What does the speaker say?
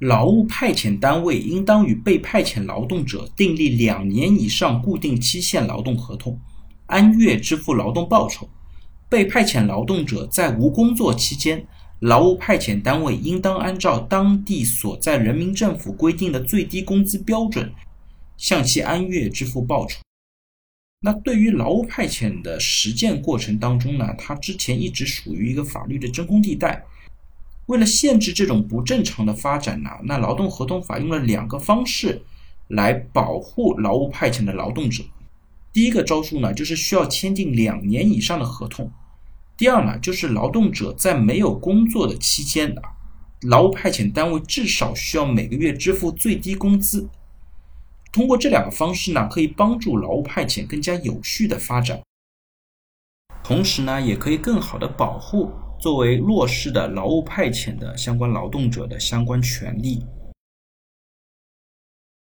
劳务派遣单位应当与被派遣劳动者订立两年以上固定期限劳动合同，按月支付劳动报酬。被派遣劳动者在无工作期间，劳务派遣单位应当按照当地所在人民政府规定的最低工资标准，向其按月支付报酬。那对于劳务派遣的实践过程当中呢，它之前一直属于一个法律的真空地带。为了限制这种不正常的发展呢，那劳动合同法用了两个方式来保护劳务派遣的劳动者。第一个招数呢，就是需要签订两年以上的合同；第二呢，就是劳动者在没有工作的期间啊，劳务派遣单位至少需要每个月支付最低工资。通过这两个方式呢，可以帮助劳务派遣更加有序的发展，同时呢，也可以更好的保护作为弱势的劳务派遣的相关劳动者的相关权利。